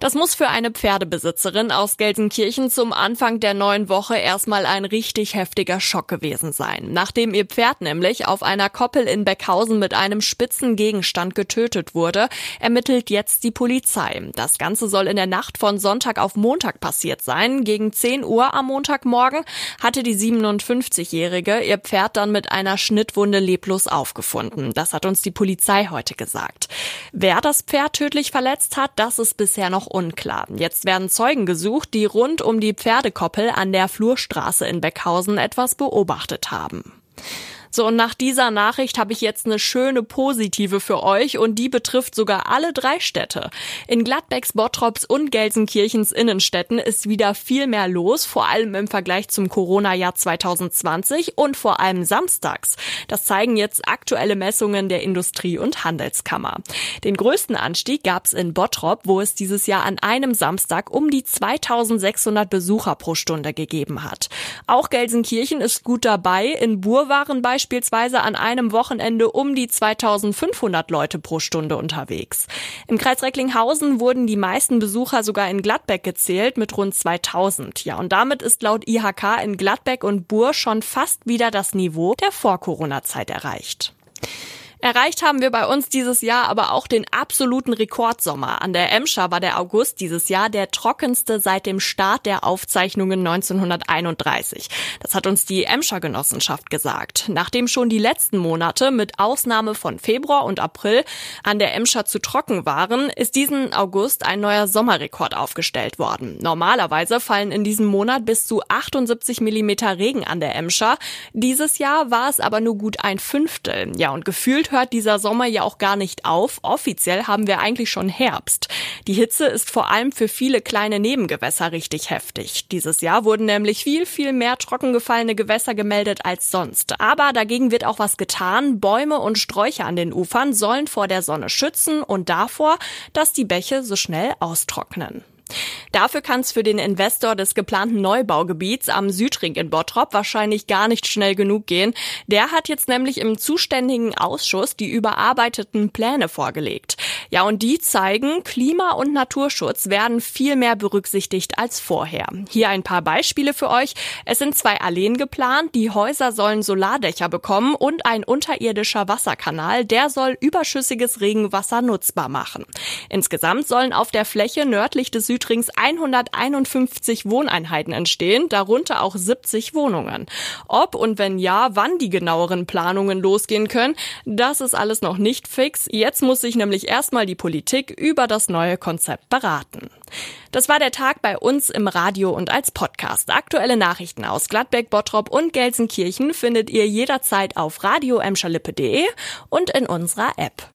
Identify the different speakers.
Speaker 1: Das muss für eine Pferdebesitzerin aus Gelsenkirchen zum Anfang der neuen Woche erstmal ein richtig heftiger Schock gewesen sein. Nachdem ihr Pferd nämlich auf einer Koppel in Beckhausen mit einem spitzen Gegenstand getötet wurde, ermittelt jetzt die Polizei. Das Ganze soll in der Nacht von Sonntag auf Montag passiert sein. Gegen 10 Uhr am Montagmorgen hatte die 57-Jährige ihr Pferd dann mit einer Schnittwunde leblos aufgefunden. Das hat uns die Polizei heute gesagt. Wer das Pferd tödlich verletzt hat, das ist bisher noch unklar. Jetzt werden Zeugen gesucht, die rund um die Pferdekoppel an der Flurstraße in Beckhausen etwas beobachtet haben. So, und nach dieser Nachricht habe ich jetzt eine schöne positive für euch und die betrifft sogar alle drei Städte. In Gladbecks, Bottrops und Gelsenkirchens Innenstädten ist wieder viel mehr los, vor allem im Vergleich zum Corona-Jahr 2020 und vor allem samstags. Das zeigen jetzt aktuelle Messungen der Industrie- und Handelskammer. Den größten Anstieg gab es in Bottrop, wo es dieses Jahr an einem Samstag um die 2600 Besucher pro Stunde gegeben hat. Auch Gelsenkirchen ist gut dabei. In Bur waren bei beispielsweise an einem Wochenende um die 2500 Leute pro Stunde unterwegs. Im Kreis Recklinghausen wurden die meisten Besucher sogar in Gladbeck gezählt mit rund 2000. Ja, und damit ist laut IHK in Gladbeck und Bur schon fast wieder das Niveau der Vor-Corona-Zeit erreicht. Erreicht haben wir bei uns dieses Jahr aber auch den absoluten Rekordsommer. An der Emscher war der August dieses Jahr der trockenste seit dem Start der Aufzeichnungen 1931. Das hat uns die Emscher Genossenschaft gesagt. Nachdem schon die letzten Monate mit Ausnahme von Februar und April an der Emscher zu trocken waren, ist diesen August ein neuer Sommerrekord aufgestellt worden. Normalerweise fallen in diesem Monat bis zu 78 Millimeter Regen an der Emscher. Dieses Jahr war es aber nur gut ein Fünftel. Ja, und gefühlt hört dieser Sommer ja auch gar nicht auf. Offiziell haben wir eigentlich schon Herbst. Die Hitze ist vor allem für viele kleine Nebengewässer richtig heftig. Dieses Jahr wurden nämlich viel, viel mehr trockengefallene Gewässer gemeldet als sonst. Aber dagegen wird auch was getan. Bäume und Sträucher an den Ufern sollen vor der Sonne schützen und davor, dass die Bäche so schnell austrocknen. Dafür kann es für den Investor des geplanten Neubaugebiets am Südring in Bottrop wahrscheinlich gar nicht schnell genug gehen. Der hat jetzt nämlich im zuständigen Ausschuss die überarbeiteten Pläne vorgelegt. Ja, und die zeigen, Klima- und Naturschutz werden viel mehr berücksichtigt als vorher. Hier ein paar Beispiele für euch. Es sind zwei Alleen geplant, die Häuser sollen Solardächer bekommen und ein unterirdischer Wasserkanal, der soll überschüssiges Regenwasser nutzbar machen. Insgesamt sollen auf der Fläche nördlich des Südrings 151 Wohneinheiten entstehen, darunter auch 70 Wohnungen. Ob und wenn ja, wann die genaueren Planungen losgehen können, das ist alles noch nicht fix. Jetzt muss sich nämlich erstmal die Politik über das neue Konzept beraten. Das war der Tag bei uns im Radio und als Podcast. Aktuelle Nachrichten aus Gladbeck, Bottrop und Gelsenkirchen findet ihr jederzeit auf radio und in unserer App.